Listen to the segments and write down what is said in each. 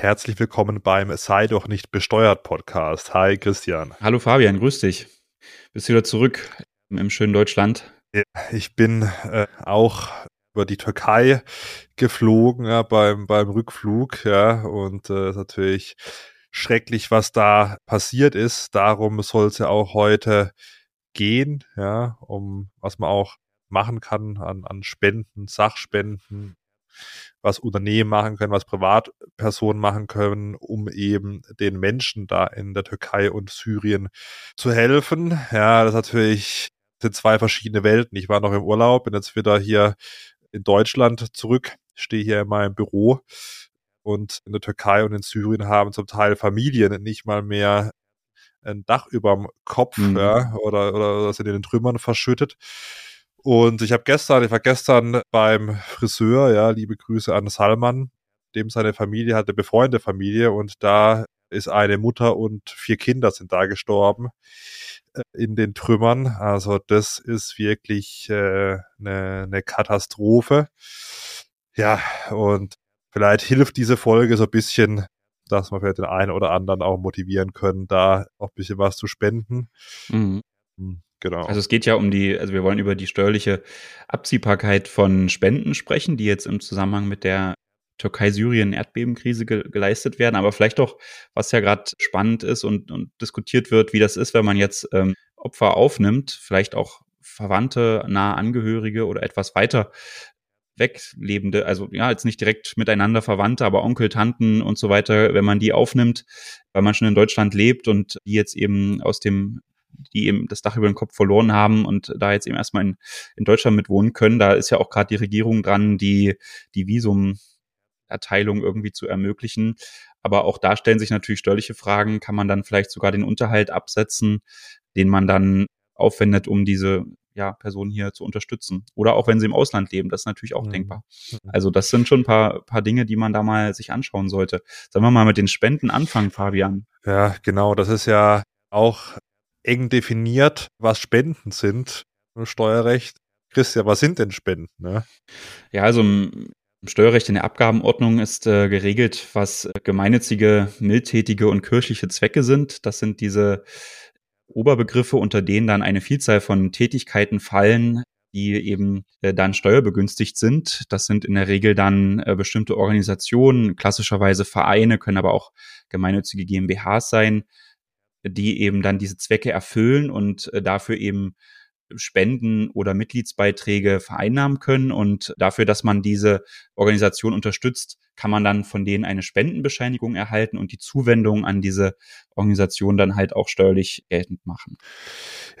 Herzlich willkommen beim Sei doch nicht besteuert Podcast. Hi Christian. Hallo Fabian, grüß dich. Bist wieder zurück im schönen Deutschland? Ich bin äh, auch über die Türkei geflogen ja, beim, beim Rückflug, ja, und äh, ist natürlich schrecklich, was da passiert ist. Darum soll es ja auch heute gehen, ja, um was man auch machen kann an, an Spenden, Sachspenden, was Unternehmen machen können, was Privatpersonen machen können, um eben den Menschen da in der Türkei und Syrien zu helfen. Ja, das natürlich sind zwei verschiedene Welten. Ich war noch im Urlaub, bin jetzt wieder hier in Deutschland zurück, stehe hier in meinem Büro und in der Türkei und in Syrien haben zum Teil Familien nicht mal mehr ein Dach überm Kopf mhm. ja, oder, oder, oder sind in den Trümmern verschüttet. Und ich habe gestern, ich war gestern beim Friseur, ja, liebe Grüße an Salman, dem seine Familie hatte, befreundete Familie und da ist eine Mutter und vier Kinder sind da gestorben äh, in den Trümmern. Also das ist wirklich äh, eine, eine Katastrophe. Ja, und vielleicht hilft diese Folge so ein bisschen, dass wir vielleicht den einen oder anderen auch motivieren können, da auch ein bisschen was zu spenden. Mhm. Genau. Also es geht ja um die, also wir wollen über die steuerliche Abziehbarkeit von Spenden sprechen, die jetzt im Zusammenhang mit der Türkei-Syrien-Erdbebenkrise ge geleistet werden, aber vielleicht auch, was ja gerade spannend ist und, und diskutiert wird, wie das ist, wenn man jetzt ähm, Opfer aufnimmt, vielleicht auch Verwandte, nahe Angehörige oder etwas weiter weglebende, also ja, jetzt nicht direkt miteinander Verwandte, aber Onkel, Tanten und so weiter, wenn man die aufnimmt, weil man schon in Deutschland lebt und die jetzt eben aus dem die eben das Dach über den Kopf verloren haben und da jetzt eben erstmal in, in Deutschland mit wohnen können. Da ist ja auch gerade die Regierung dran, die, die Visumerteilung irgendwie zu ermöglichen. Aber auch da stellen sich natürlich steuerliche Fragen. Kann man dann vielleicht sogar den Unterhalt absetzen, den man dann aufwendet, um diese ja, Personen hier zu unterstützen. Oder auch wenn sie im Ausland leben, das ist natürlich auch mhm. denkbar. Mhm. Also das sind schon ein paar, paar Dinge, die man da mal sich anschauen sollte. Sollen wir mal mit den Spenden anfangen, Fabian? Ja, genau. Das ist ja auch eng definiert, was Spenden sind im Steuerrecht. Christian, was sind denn Spenden? Ne? Ja, also im Steuerrecht in der Abgabenordnung ist äh, geregelt, was gemeinnützige, mildtätige und kirchliche Zwecke sind. Das sind diese Oberbegriffe, unter denen dann eine Vielzahl von Tätigkeiten fallen, die eben äh, dann steuerbegünstigt sind. Das sind in der Regel dann äh, bestimmte Organisationen, klassischerweise Vereine, können aber auch gemeinnützige GmbHs sein, die eben dann diese Zwecke erfüllen und äh, dafür eben Spenden oder Mitgliedsbeiträge vereinnahmen können. Und dafür, dass man diese Organisation unterstützt, kann man dann von denen eine Spendenbescheinigung erhalten und die Zuwendung an diese Organisation dann halt auch steuerlich geltend machen.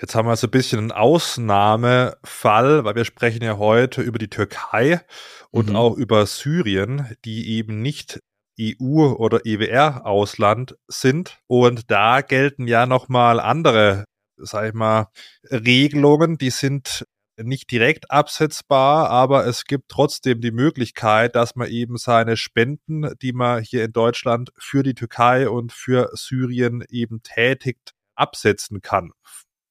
Jetzt haben wir so ein bisschen einen Ausnahmefall, weil wir sprechen ja heute über die Türkei und mhm. auch über Syrien, die eben nicht EU- oder EWR-Ausland sind. Und da gelten ja nochmal andere, sag ich mal, Regelungen, die sind nicht direkt absetzbar, aber es gibt trotzdem die Möglichkeit, dass man eben seine Spenden, die man hier in Deutschland für die Türkei und für Syrien eben tätigt, absetzen kann.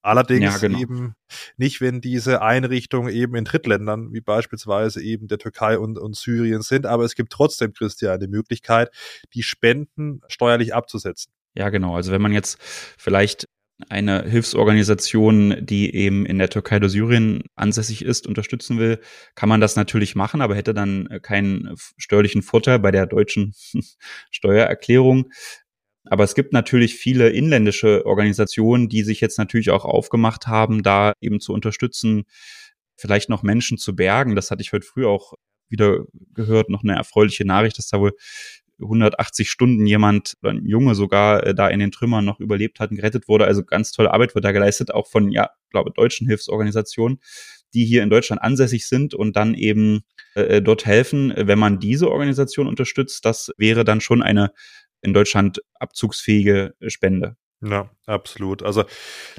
Allerdings ja, genau. eben nicht, wenn diese Einrichtungen eben in Drittländern, wie beispielsweise eben der Türkei und, und Syrien sind. Aber es gibt trotzdem, Christian, die Möglichkeit, die Spenden steuerlich abzusetzen. Ja, genau. Also wenn man jetzt vielleicht eine Hilfsorganisation, die eben in der Türkei oder Syrien ansässig ist, unterstützen will, kann man das natürlich machen, aber hätte dann keinen steuerlichen Vorteil bei der deutschen Steuererklärung. Aber es gibt natürlich viele inländische Organisationen, die sich jetzt natürlich auch aufgemacht haben, da eben zu unterstützen, vielleicht noch Menschen zu bergen. Das hatte ich heute früh auch wieder gehört, noch eine erfreuliche Nachricht, dass da wohl 180 Stunden jemand, ein Junge sogar, äh, da in den Trümmern noch überlebt hat und gerettet wurde. Also ganz tolle Arbeit wird da geleistet, auch von, ja, glaube deutschen Hilfsorganisationen, die hier in Deutschland ansässig sind und dann eben äh, dort helfen. Wenn man diese Organisation unterstützt, das wäre dann schon eine in Deutschland abzugsfähige Spende. Ja, absolut. Also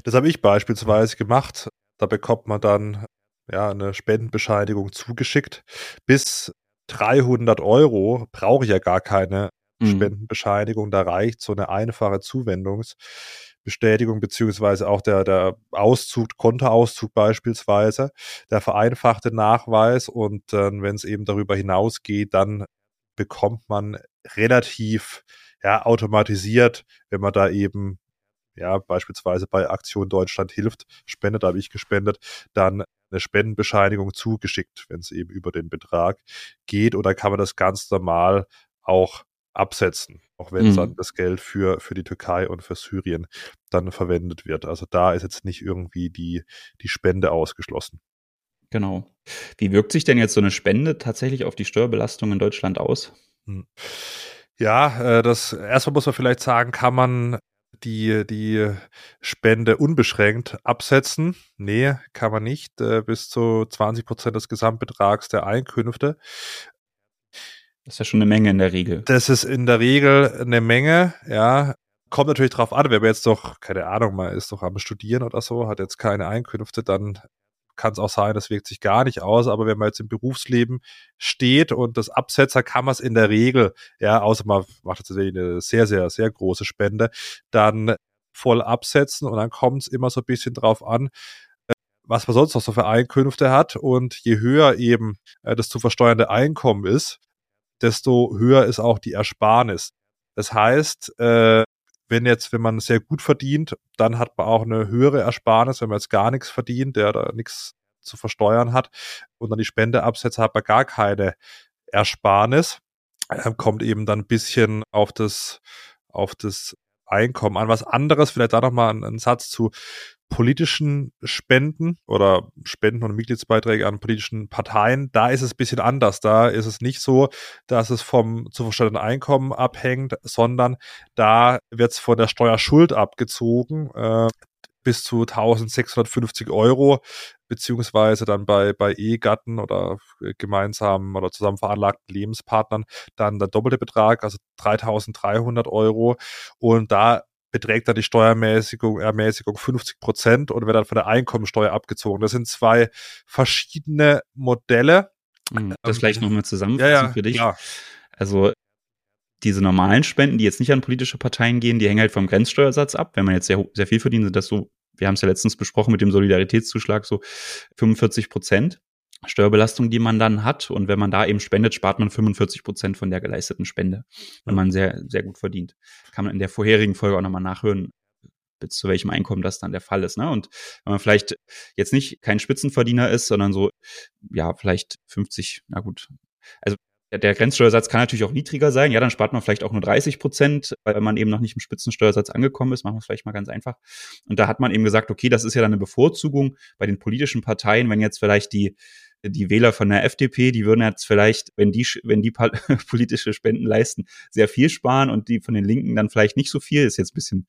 das habe ich beispielsweise gemacht. Da bekommt man dann ja eine Spendenbescheinigung zugeschickt. Bis 300 Euro brauche ich ja gar keine mhm. Spendenbescheinigung. Da reicht so eine einfache Zuwendungsbestätigung beziehungsweise auch der, der Auszug, Kontoauszug beispielsweise, der vereinfachte Nachweis und äh, wenn es eben darüber hinausgeht, dann bekommt man relativ ja, automatisiert, wenn man da eben ja, beispielsweise bei Aktion Deutschland hilft, spendet, habe ich gespendet, dann eine Spendenbescheinigung zugeschickt, wenn es eben über den Betrag geht. Oder kann man das ganz normal auch absetzen, auch wenn mhm. dann das Geld für, für die Türkei und für Syrien dann verwendet wird. Also da ist jetzt nicht irgendwie die, die Spende ausgeschlossen. Genau. Wie wirkt sich denn jetzt so eine Spende tatsächlich auf die Steuerbelastung in Deutschland aus? Hm. Ja, äh, das erstmal muss man vielleicht sagen, kann man die, die Spende unbeschränkt absetzen. Nee, kann man nicht. Äh, bis zu 20 Prozent des Gesamtbetrags der Einkünfte. Das ist ja schon eine Menge in der Regel. Das ist in der Regel eine Menge, ja. Kommt natürlich drauf an, man jetzt doch, keine Ahnung, man ist doch am Studieren oder so, hat jetzt keine Einkünfte, dann kann es auch sein, das wirkt sich gar nicht aus. Aber wenn man jetzt im Berufsleben steht und das Absetzer kann man es in der Regel, ja, außer man macht tatsächlich eine sehr, sehr, sehr große Spende, dann voll absetzen und dann kommt es immer so ein bisschen drauf an, äh, was man sonst noch so für Einkünfte hat. Und je höher eben äh, das zu versteuernde Einkommen ist, desto höher ist auch die Ersparnis. Das heißt, äh, wenn jetzt, wenn man sehr gut verdient, dann hat man auch eine höhere Ersparnis, wenn man jetzt gar nichts verdient, der da nichts zu versteuern hat und dann die Spende absetzt, hat man gar keine Ersparnis. Ähm, kommt eben dann ein bisschen auf das, auf das Einkommen an. Was anderes, vielleicht da nochmal ein, ein Satz zu politischen Spenden oder Spenden und Mitgliedsbeiträge an politischen Parteien, da ist es ein bisschen anders. Da ist es nicht so, dass es vom zu versteuernden Einkommen abhängt, sondern da wird es von der Steuerschuld abgezogen. Äh, bis zu 1650 Euro, beziehungsweise dann bei, bei Ehegatten oder gemeinsamen oder zusammen veranlagten Lebenspartnern dann der doppelte Betrag, also 3300 Euro. Und da beträgt dann die Steuermäßigung Ermäßigung 50 Prozent und wird dann von der Einkommensteuer abgezogen. Das sind zwei verschiedene Modelle. Hm, das ähm, vielleicht nochmal zusammenfassen ja, ja, für dich. Ja. Also diese normalen Spenden, die jetzt nicht an politische Parteien gehen, die hängen halt vom Grenzsteuersatz ab. Wenn man jetzt sehr, sehr viel verdient, sind das so, wir haben es ja letztens besprochen mit dem Solidaritätszuschlag, so 45 Prozent. Steuerbelastung, die man dann hat. Und wenn man da eben spendet, spart man 45 Prozent von der geleisteten Spende, wenn man sehr, sehr gut verdient. Kann man in der vorherigen Folge auch nochmal nachhören, bis zu welchem Einkommen das dann der Fall ist. Ne? Und wenn man vielleicht jetzt nicht kein Spitzenverdiener ist, sondern so, ja, vielleicht 50, na gut. Also der Grenzsteuersatz kann natürlich auch niedriger sein. Ja, dann spart man vielleicht auch nur 30 Prozent, weil man eben noch nicht im Spitzensteuersatz angekommen ist. Machen wir es vielleicht mal ganz einfach. Und da hat man eben gesagt, okay, das ist ja dann eine Bevorzugung bei den politischen Parteien, wenn jetzt vielleicht die die Wähler von der FDP, die würden jetzt vielleicht, wenn die, wenn die politische Spenden leisten, sehr viel sparen und die von den Linken dann vielleicht nicht so viel. Ist jetzt ein bisschen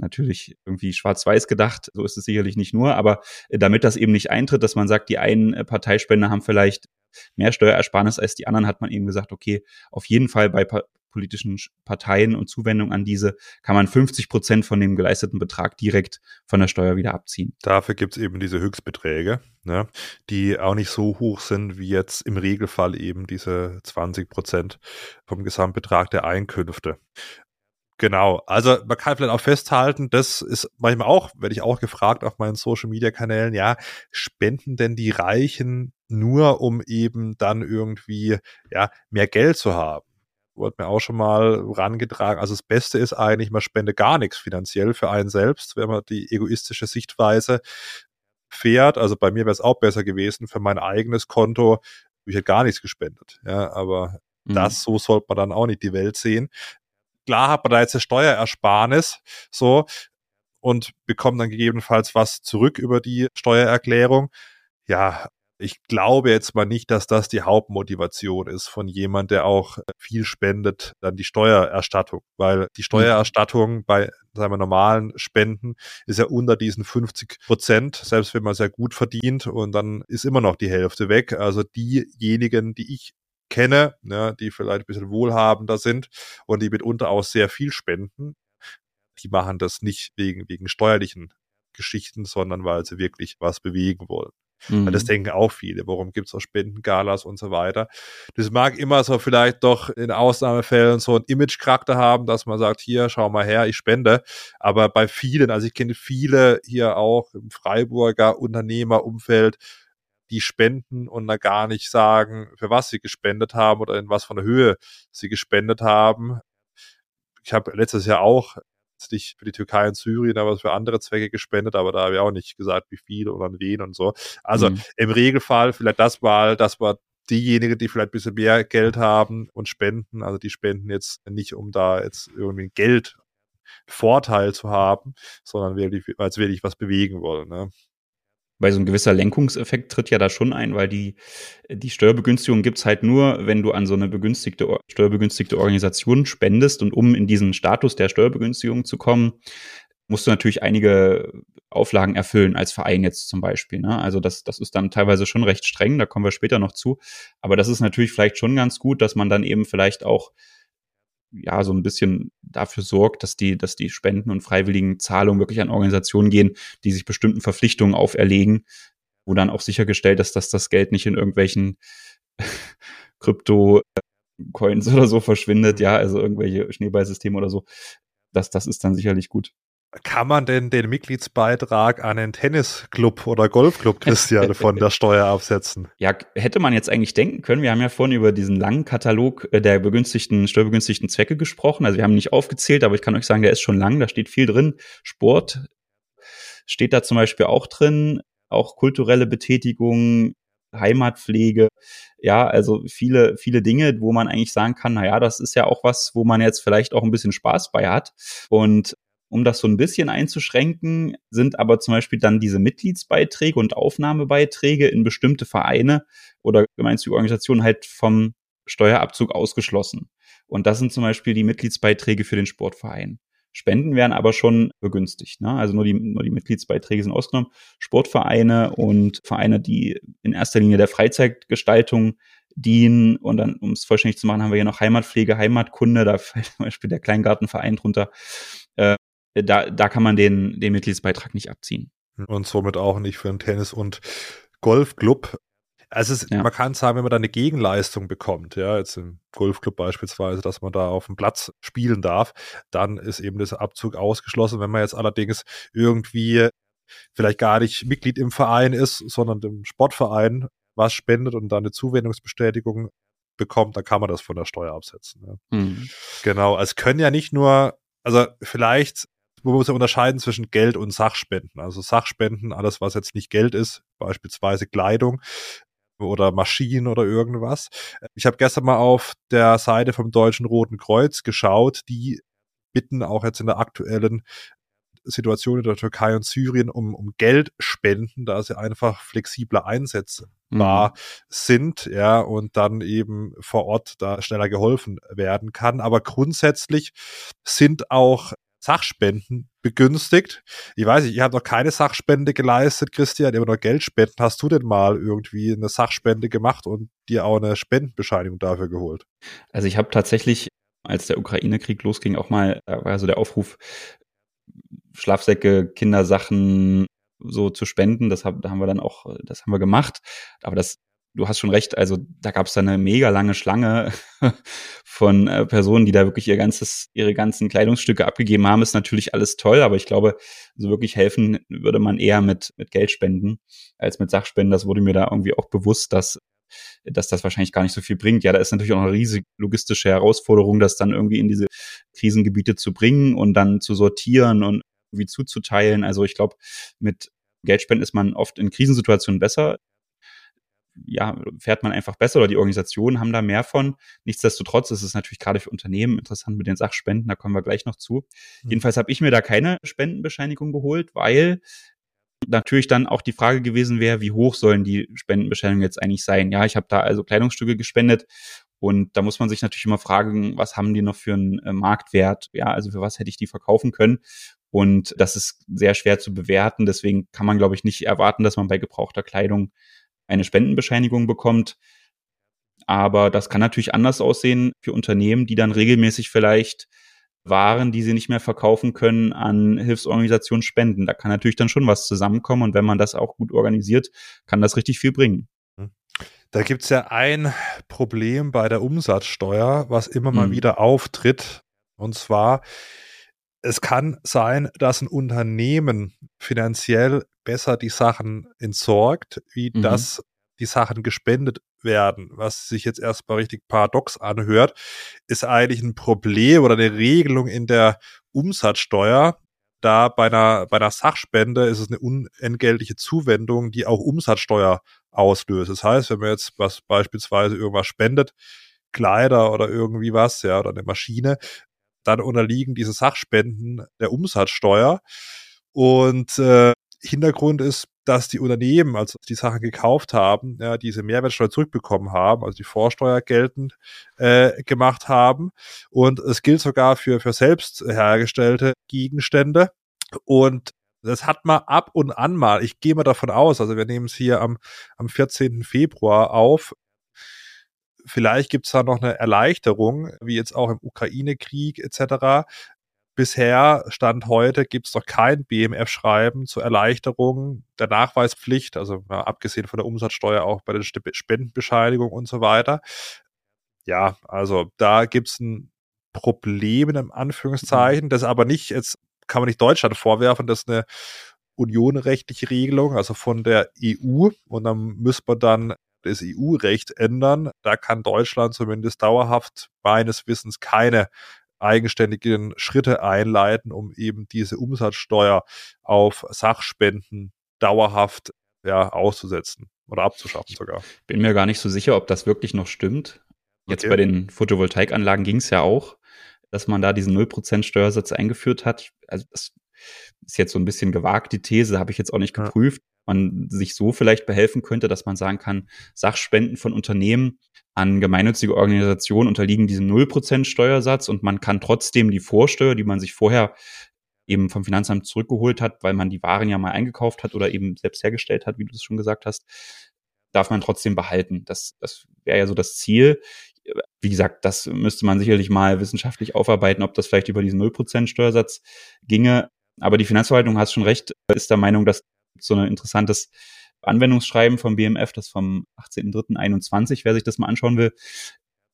natürlich irgendwie schwarz-weiß gedacht, so ist es sicherlich nicht nur, aber äh, damit das eben nicht eintritt, dass man sagt, die einen äh, Parteispender haben vielleicht mehr Steuerersparnis als die anderen, hat man eben gesagt, okay, auf jeden Fall bei politischen Parteien und Zuwendung an diese kann man 50 Prozent von dem geleisteten Betrag direkt von der Steuer wieder abziehen. Dafür gibt es eben diese Höchstbeträge, ne, die auch nicht so hoch sind wie jetzt im Regelfall eben diese 20 Prozent vom Gesamtbetrag der Einkünfte. Genau, also man kann vielleicht auch festhalten, das ist manchmal auch, werde ich auch gefragt auf meinen Social Media Kanälen, ja, spenden denn die Reichen nur, um eben dann irgendwie, ja, mehr Geld zu haben? wurde mir auch schon mal rangetragen. Also das Beste ist eigentlich, man spende gar nichts finanziell für einen selbst, wenn man die egoistische Sichtweise fährt. Also bei mir wäre es auch besser gewesen, für mein eigenes Konto ich hätte gar nichts gespendet. Ja, aber mhm. das, so sollte man dann auch nicht die Welt sehen. Klar hat man da jetzt eine Steuerersparnis, so, und bekommt dann gegebenenfalls was zurück über die Steuererklärung. Ja, ich glaube jetzt mal nicht, dass das die Hauptmotivation ist von jemand, der auch viel spendet, dann die Steuererstattung, weil die mhm. Steuererstattung bei sagen wir, normalen Spenden ist ja unter diesen 50 Prozent, selbst wenn man sehr gut verdient und dann ist immer noch die Hälfte weg. Also diejenigen, die ich kenne, ne, die vielleicht ein bisschen wohlhabender sind und die mitunter auch sehr viel spenden, die machen das nicht wegen, wegen steuerlichen Geschichten, sondern weil sie wirklich was bewegen wollen. Mhm. Weil das denken auch viele. Warum gibt es auch Spendengalas und so weiter? Das mag immer so vielleicht doch in Ausnahmefällen so ein Image-Charakter haben, dass man sagt, hier, schau mal her, ich spende. Aber bei vielen, also ich kenne viele hier auch im Freiburger Unternehmerumfeld, die spenden und da gar nicht sagen, für was sie gespendet haben oder in was von der Höhe sie gespendet haben. Ich habe letztes Jahr auch nicht für die Türkei und Syrien, aber für andere Zwecke gespendet, aber da habe ich auch nicht gesagt, wie viel oder an wen und so. Also mhm. im Regelfall vielleicht das mal, das war diejenigen, die vielleicht ein bisschen mehr Geld haben und spenden, also die spenden jetzt nicht, um da jetzt irgendwie Geld Vorteil zu haben, sondern wirklich, als wirklich was bewegen wollen. Ne? Weil so ein gewisser Lenkungseffekt tritt ja da schon ein, weil die, die Steuerbegünstigung gibt's halt nur, wenn du an so eine begünstigte, steuerbegünstigte Organisation spendest und um in diesen Status der Steuerbegünstigung zu kommen, musst du natürlich einige Auflagen erfüllen, als Verein jetzt zum Beispiel. Ne? Also das, das ist dann teilweise schon recht streng, da kommen wir später noch zu. Aber das ist natürlich vielleicht schon ganz gut, dass man dann eben vielleicht auch ja so ein bisschen dafür sorgt, dass die, dass die Spenden und freiwilligen Zahlungen wirklich an Organisationen gehen, die sich bestimmten Verpflichtungen auferlegen, wo dann auch sichergestellt ist, dass das Geld nicht in irgendwelchen Krypto-Coins oder so verschwindet, ja, also irgendwelche Schneeballsysteme oder so. Das, das ist dann sicherlich gut. Kann man denn den Mitgliedsbeitrag an einen Tennisclub oder Golfclub, Christian, von der Steuer absetzen? Ja, hätte man jetzt eigentlich denken können. Wir haben ja vorhin über diesen langen Katalog äh, der begünstigten, steuerbegünstigten Zwecke gesprochen. Also wir haben nicht aufgezählt, aber ich kann euch sagen, der ist schon lang. Da steht viel drin. Sport steht da zum Beispiel auch drin. Auch kulturelle Betätigung, Heimatpflege, ja, also viele, viele Dinge, wo man eigentlich sagen kann, na ja, das ist ja auch was, wo man jetzt vielleicht auch ein bisschen Spaß bei hat. Und um das so ein bisschen einzuschränken, sind aber zum Beispiel dann diese Mitgliedsbeiträge und Aufnahmebeiträge in bestimmte Vereine oder gemeinnützige Organisationen halt vom Steuerabzug ausgeschlossen. Und das sind zum Beispiel die Mitgliedsbeiträge für den Sportverein. Spenden werden aber schon begünstigt. Ne? Also nur die, nur die Mitgliedsbeiträge sind ausgenommen. Sportvereine und Vereine, die in erster Linie der Freizeitgestaltung dienen. Und dann, um es vollständig zu machen, haben wir hier noch Heimatpflege, Heimatkunde, da fällt zum Beispiel der Kleingartenverein drunter. Äh, da, da kann man den, den Mitgliedsbeitrag nicht abziehen. Und somit auch nicht für einen Tennis- und Golfclub. Also es, ja. man kann sagen, wenn man da eine Gegenleistung bekommt, ja, jetzt im Golfclub beispielsweise, dass man da auf dem Platz spielen darf, dann ist eben dieser Abzug ausgeschlossen. Wenn man jetzt allerdings irgendwie vielleicht gar nicht Mitglied im Verein ist, sondern im Sportverein was spendet und dann eine Zuwendungsbestätigung bekommt, dann kann man das von der Steuer absetzen. Ja. Mhm. Genau, also es können ja nicht nur, also vielleicht man muss ja unterscheiden zwischen Geld und Sachspenden. Also Sachspenden, alles was jetzt nicht Geld ist, beispielsweise Kleidung oder Maschinen oder irgendwas. Ich habe gestern mal auf der Seite vom Deutschen Roten Kreuz geschaut, die bitten auch jetzt in der aktuellen Situation in der Türkei und Syrien um, um Geld spenden, da sie einfach flexibler einsetzbar mhm. sind, ja, und dann eben vor Ort da schneller geholfen werden kann. Aber grundsätzlich sind auch Sachspenden begünstigt. Ich weiß nicht, ich habe noch keine Sachspende geleistet, Christian, immer noch Geldspenden. Hast du denn mal irgendwie eine Sachspende gemacht und dir auch eine Spendenbescheinigung dafür geholt? Also ich habe tatsächlich, als der Ukraine-Krieg losging, auch mal, da war so der Aufruf, Schlafsäcke, Kindersachen so zu spenden. Das, hab, da haben wir dann auch, das haben wir gemacht. Aber das du hast schon recht, also da gab es da eine mega lange Schlange von äh, Personen, die da wirklich ihr ganzes, ihre ganzen Kleidungsstücke abgegeben haben, ist natürlich alles toll, aber ich glaube, so wirklich helfen würde man eher mit, mit Geld spenden als mit Sachspenden. Das wurde mir da irgendwie auch bewusst, dass dass das wahrscheinlich gar nicht so viel bringt. Ja, da ist natürlich auch eine riesige logistische Herausforderung, das dann irgendwie in diese Krisengebiete zu bringen und dann zu sortieren und irgendwie zuzuteilen. Also ich glaube, mit Geldspenden ist man oft in Krisensituationen besser ja, fährt man einfach besser oder die Organisationen haben da mehr von. Nichtsdestotrotz ist es natürlich gerade für Unternehmen interessant mit den Sachspenden, da kommen wir gleich noch zu. Mhm. Jedenfalls habe ich mir da keine Spendenbescheinigung geholt, weil natürlich dann auch die Frage gewesen wäre, wie hoch sollen die Spendenbescheinigungen jetzt eigentlich sein? Ja, ich habe da also Kleidungsstücke gespendet und da muss man sich natürlich immer fragen, was haben die noch für einen äh, Marktwert? Ja, also für was hätte ich die verkaufen können? Und das ist sehr schwer zu bewerten. Deswegen kann man, glaube ich, nicht erwarten, dass man bei gebrauchter Kleidung eine Spendenbescheinigung bekommt. Aber das kann natürlich anders aussehen für Unternehmen, die dann regelmäßig vielleicht Waren, die sie nicht mehr verkaufen können, an Hilfsorganisationen spenden. Da kann natürlich dann schon was zusammenkommen und wenn man das auch gut organisiert, kann das richtig viel bringen. Da gibt es ja ein Problem bei der Umsatzsteuer, was immer mal mhm. wieder auftritt. Und zwar, es kann sein, dass ein Unternehmen finanziell besser die Sachen entsorgt, wie mhm. das die Sachen gespendet werden, was sich jetzt erstmal richtig paradox anhört, ist eigentlich ein Problem oder eine Regelung in der Umsatzsteuer. Da bei einer, bei einer Sachspende ist es eine unentgeltliche Zuwendung, die auch Umsatzsteuer auslöst. Das heißt, wenn man jetzt was beispielsweise irgendwas spendet, Kleider oder irgendwie was, ja, oder eine Maschine, dann unterliegen diese Sachspenden der Umsatzsteuer. Und äh, Hintergrund ist, dass die Unternehmen, also die Sachen gekauft haben, ja, diese Mehrwertsteuer zurückbekommen haben, also die Vorsteuer geltend äh, gemacht haben. Und es gilt sogar für, für selbst hergestellte Gegenstände. Und das hat man ab und an mal, ich gehe mal davon aus, also wir nehmen es hier am, am 14. Februar auf, vielleicht gibt es da noch eine Erleichterung, wie jetzt auch im Ukraine-Krieg etc. Bisher, Stand heute, gibt es noch kein BMF-Schreiben zur Erleichterung der Nachweispflicht, also ja, abgesehen von der Umsatzsteuer auch bei der Spendenbescheinigung und so weiter. Ja, also da gibt es ein Problem in Anführungszeichen, das aber nicht, jetzt kann man nicht Deutschland vorwerfen, das ist eine unionrechtliche Regelung, also von der EU. Und dann müsste man dann das EU-Recht ändern. Da kann Deutschland zumindest dauerhaft meines Wissens keine eigenständigen Schritte einleiten, um eben diese Umsatzsteuer auf Sachspenden dauerhaft ja, auszusetzen oder abzuschaffen sogar. Bin mir gar nicht so sicher, ob das wirklich noch stimmt. Jetzt okay. bei den Photovoltaikanlagen ging es ja auch, dass man da diesen 0% Steuersatz eingeführt hat. Also das ist jetzt so ein bisschen gewagt, die These, habe ich jetzt auch nicht geprüft. Ja. Man sich so vielleicht behelfen könnte, dass man sagen kann, Sachspenden von Unternehmen an gemeinnützige Organisationen unterliegen diesem 0% Steuersatz und man kann trotzdem die Vorsteuer, die man sich vorher eben vom Finanzamt zurückgeholt hat, weil man die Waren ja mal eingekauft hat oder eben selbst hergestellt hat, wie du es schon gesagt hast, darf man trotzdem behalten. Das, das wäre ja so das Ziel. Wie gesagt, das müsste man sicherlich mal wissenschaftlich aufarbeiten, ob das vielleicht über diesen 0% Steuersatz ginge. Aber die Finanzverwaltung hat schon recht, ist der Meinung, dass so ein interessantes Anwendungsschreiben vom BMF, das vom 18.03.21, wer sich das mal anschauen will.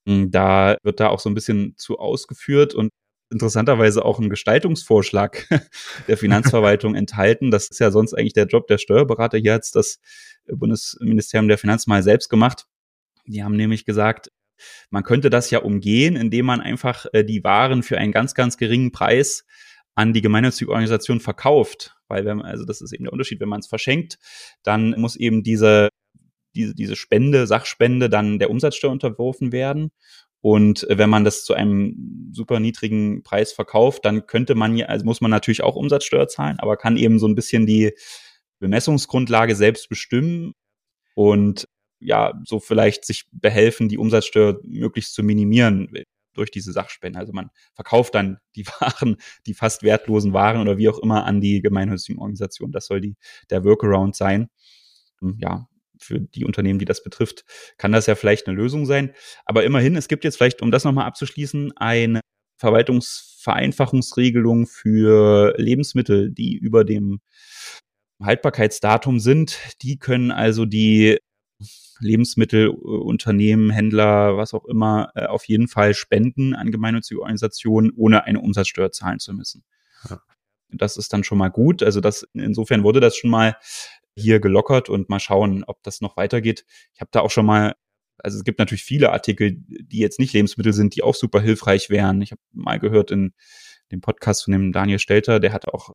Hm, da wird da auch so ein bisschen zu ausgeführt und interessanterweise auch ein Gestaltungsvorschlag der Finanzverwaltung enthalten. Das ist ja sonst eigentlich der Job der Steuerberater. Hier hat es das Bundesministerium der Finanzen mal selbst gemacht. Die haben nämlich gesagt, man könnte das ja umgehen, indem man einfach äh, die Waren für einen ganz, ganz geringen Preis an die gemeinnützige Organisation verkauft. Weil wenn man, also das ist eben der Unterschied, wenn man es verschenkt, dann muss eben diese, diese, diese Spende, Sachspende dann der Umsatzsteuer unterworfen werden. Und wenn man das zu einem super niedrigen Preis verkauft, dann könnte man ja, also muss man natürlich auch Umsatzsteuer zahlen, aber kann eben so ein bisschen die Bemessungsgrundlage selbst bestimmen und ja, so vielleicht sich behelfen, die Umsatzsteuer möglichst zu minimieren durch diese Sachspende. Also man verkauft dann die Waren, die fast wertlosen Waren oder wie auch immer an die gemeinnützigen Organisationen. Das soll die, der Workaround sein. Hm, ja, für die Unternehmen, die das betrifft, kann das ja vielleicht eine Lösung sein. Aber immerhin, es gibt jetzt vielleicht, um das nochmal abzuschließen, eine Verwaltungsvereinfachungsregelung für Lebensmittel, die über dem Haltbarkeitsdatum sind. Die können also die Lebensmittelunternehmen, Händler, was auch immer, äh, auf jeden Fall spenden an gemeinnützige Organisationen, ohne eine Umsatzsteuer zahlen zu müssen. Ja. Das ist dann schon mal gut. Also das, insofern wurde das schon mal hier gelockert und mal schauen, ob das noch weitergeht. Ich habe da auch schon mal, also es gibt natürlich viele Artikel, die jetzt nicht Lebensmittel sind, die auch super hilfreich wären. Ich habe mal gehört in dem Podcast von dem Daniel Stelter, der hat auch,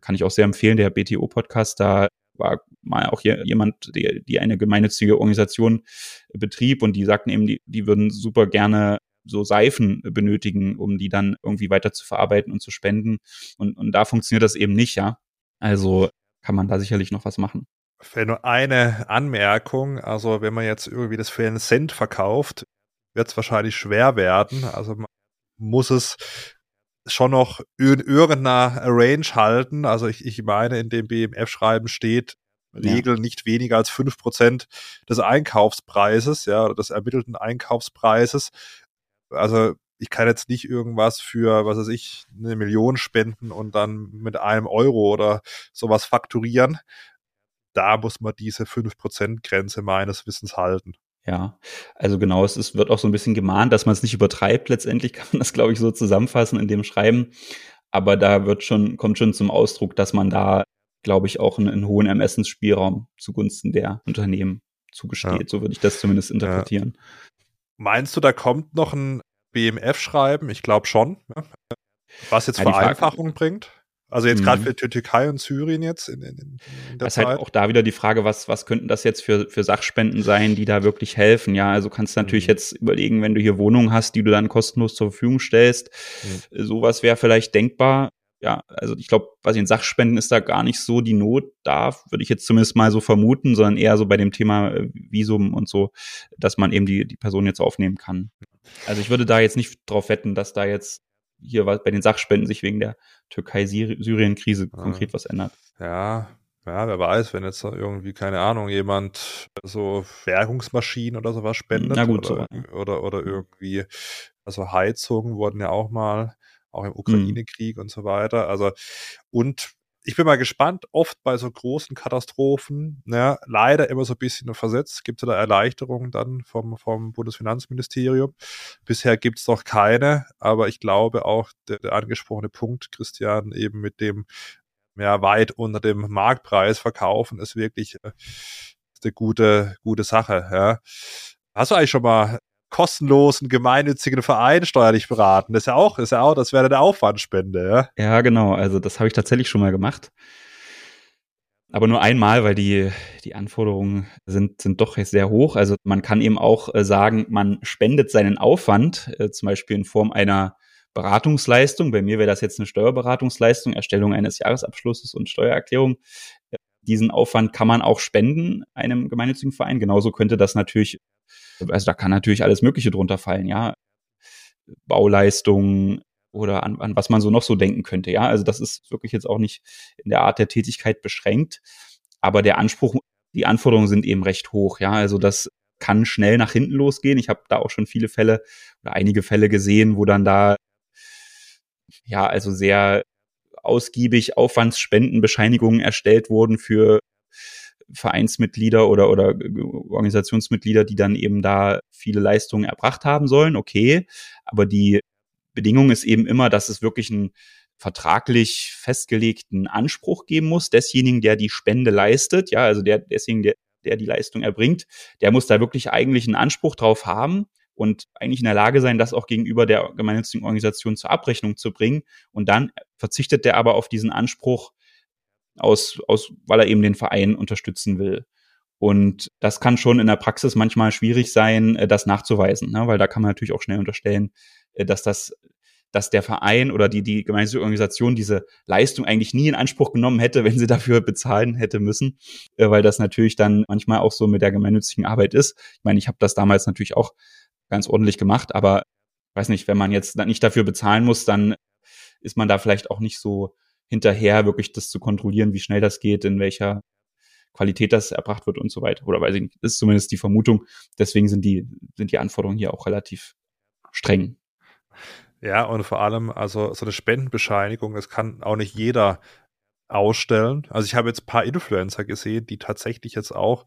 kann ich auch sehr empfehlen, der BTO-Podcast, da war mal auch hier jemand, die, die eine gemeinnützige Organisation betrieb und die sagten eben, die, die würden super gerne so Seifen benötigen, um die dann irgendwie weiter zu verarbeiten und zu spenden. Und, und da funktioniert das eben nicht, ja. Also kann man da sicherlich noch was machen. Für nur eine Anmerkung, also wenn man jetzt irgendwie das für einen Cent verkauft, wird es wahrscheinlich schwer werden. Also man muss es schon noch in irgendeiner Range halten. Also ich, ich meine, in dem BMF-Schreiben steht, Regel ja. nicht weniger als fünf Prozent des Einkaufspreises, ja, oder des ermittelten Einkaufspreises. Also ich kann jetzt nicht irgendwas für, was weiß ich, eine Million spenden und dann mit einem Euro oder sowas fakturieren. Da muss man diese fünf Prozent Grenze meines Wissens halten. Ja, also genau, es ist, wird auch so ein bisschen gemahnt, dass man es nicht übertreibt. Letztendlich kann man das, glaube ich, so zusammenfassen in dem Schreiben. Aber da wird schon, kommt schon zum Ausdruck, dass man da, glaube ich, auch einen, einen hohen Ermessensspielraum zugunsten der Unternehmen zugesteht. Ja. So würde ich das zumindest interpretieren. Ja. Meinst du, da kommt noch ein BMF-Schreiben? Ich glaube schon. Was jetzt Vereinfachung bringt? Also jetzt gerade mhm. für Türkei und Syrien jetzt in, in, in der das ist halt auch da wieder die Frage, was, was könnten das jetzt für, für Sachspenden sein, die da wirklich helfen? Ja, also kannst du natürlich mhm. jetzt überlegen, wenn du hier Wohnungen hast, die du dann kostenlos zur Verfügung stellst. Mhm. Sowas wäre vielleicht denkbar. Ja, also ich glaube, was in Sachspenden ist da gar nicht so die Not da, würde ich jetzt zumindest mal so vermuten, sondern eher so bei dem Thema äh, Visum und so, dass man eben die, die Person jetzt aufnehmen kann. Also ich würde da jetzt nicht drauf wetten, dass da jetzt hier bei den Sachspenden sich wegen der Türkei-Syrien-Krise ja. konkret was ändert. Ja, ja, wer weiß, wenn jetzt irgendwie, keine Ahnung, jemand so Währungsmaschinen oder sowas spendet. Na gut, oder, so. oder, oder irgendwie, also Heizungen wurden ja auch mal, auch im mhm. Ukraine-Krieg mhm. und so weiter. Also, und ich bin mal gespannt, oft bei so großen Katastrophen, ja, leider immer so ein bisschen versetzt, gibt es da Erleichterungen dann vom, vom Bundesfinanzministerium. Bisher gibt es noch keine, aber ich glaube auch der, der angesprochene Punkt, Christian, eben mit dem ja, weit unter dem Marktpreis verkaufen, ist wirklich äh, eine gute, gute Sache. Ja. Hast du eigentlich schon mal kostenlosen gemeinnützigen Verein steuerlich beraten. Das ist ja auch, ist ja auch, das wäre eine Aufwandspende, ja? Ja, genau. Also das habe ich tatsächlich schon mal gemacht. Aber nur einmal, weil die, die Anforderungen sind, sind doch sehr hoch. Also man kann eben auch äh, sagen, man spendet seinen Aufwand, äh, zum Beispiel in Form einer Beratungsleistung. Bei mir wäre das jetzt eine Steuerberatungsleistung, Erstellung eines Jahresabschlusses und Steuererklärung. Diesen Aufwand kann man auch spenden einem gemeinnützigen Verein. Genauso könnte das natürlich also da kann natürlich alles Mögliche drunter fallen, ja. Bauleistungen oder an, an was man so noch so denken könnte, ja. Also das ist wirklich jetzt auch nicht in der Art der Tätigkeit beschränkt. Aber der Anspruch, die Anforderungen sind eben recht hoch, ja. Also das kann schnell nach hinten losgehen. Ich habe da auch schon viele Fälle oder einige Fälle gesehen, wo dann da ja also sehr ausgiebig Aufwandsspendenbescheinigungen erstellt wurden für Vereinsmitglieder oder, oder Organisationsmitglieder, die dann eben da viele Leistungen erbracht haben sollen, okay. Aber die Bedingung ist eben immer, dass es wirklich einen vertraglich festgelegten Anspruch geben muss, desjenigen, der die Spende leistet, ja, also der, desjenigen, der, der die Leistung erbringt, der muss da wirklich eigentlich einen Anspruch drauf haben und eigentlich in der Lage sein, das auch gegenüber der gemeinnützigen Organisation zur Abrechnung zu bringen. Und dann verzichtet der aber auf diesen Anspruch aus, aus, weil er eben den Verein unterstützen will. Und das kann schon in der Praxis manchmal schwierig sein, äh, das nachzuweisen, ne? weil da kann man natürlich auch schnell unterstellen, äh, dass das dass der Verein oder die, die gemeinnützige Organisation diese Leistung eigentlich nie in Anspruch genommen hätte, wenn sie dafür bezahlen hätte müssen, äh, weil das natürlich dann manchmal auch so mit der gemeinnützigen Arbeit ist. Ich meine, ich habe das damals natürlich auch ganz ordentlich gemacht, aber weiß nicht, wenn man jetzt nicht dafür bezahlen muss, dann ist man da vielleicht auch nicht so hinterher, wirklich das zu kontrollieren, wie schnell das geht, in welcher Qualität das erbracht wird und so weiter. Oder weiß ich nicht, ist zumindest die Vermutung. Deswegen sind die, sind die Anforderungen hier auch relativ streng. Ja, und vor allem, also so eine Spendenbescheinigung, das kann auch nicht jeder ausstellen. Also ich habe jetzt ein paar Influencer gesehen, die tatsächlich jetzt auch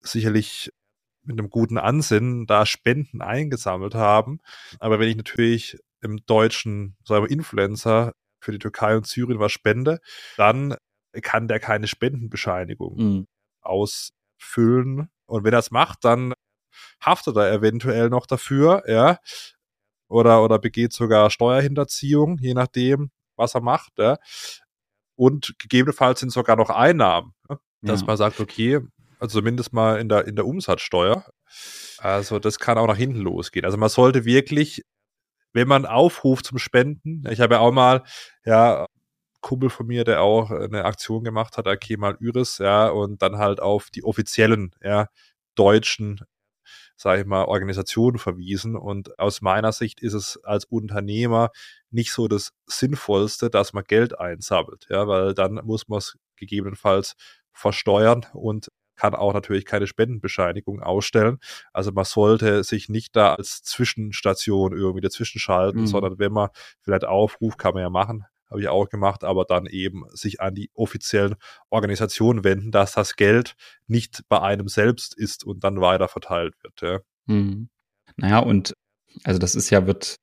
sicherlich mit einem guten Ansinnen da Spenden eingesammelt haben. Aber wenn ich natürlich im deutschen, sagen Influencer für die Türkei und Syrien was spende, dann kann der keine Spendenbescheinigung mhm. ausfüllen. Und wenn er es macht, dann haftet er eventuell noch dafür, ja. Oder, oder begeht sogar Steuerhinterziehung, je nachdem, was er macht, ja. Und gegebenenfalls sind sogar noch Einnahmen, ja? dass ja. man sagt, okay, also zumindest mal in der, in der Umsatzsteuer. Also das kann auch nach hinten losgehen. Also man sollte wirklich wenn man aufruft zum Spenden, ich habe ja auch mal, ja, Kumpel von mir, der auch eine Aktion gemacht hat, okay, mal Iris, ja, und dann halt auf die offiziellen, ja, deutschen, sage ich mal, Organisationen verwiesen. Und aus meiner Sicht ist es als Unternehmer nicht so das Sinnvollste, dass man Geld einsammelt, ja, weil dann muss man es gegebenenfalls versteuern und kann auch natürlich keine Spendenbescheinigung ausstellen. Also man sollte sich nicht da als Zwischenstation irgendwie dazwischen schalten, mhm. sondern wenn man vielleicht aufruft, kann man ja machen, habe ich auch gemacht, aber dann eben sich an die offiziellen Organisationen wenden, dass das Geld nicht bei einem selbst ist und dann weiter verteilt wird. Ja. Mhm. Naja, und also das ist ja, wird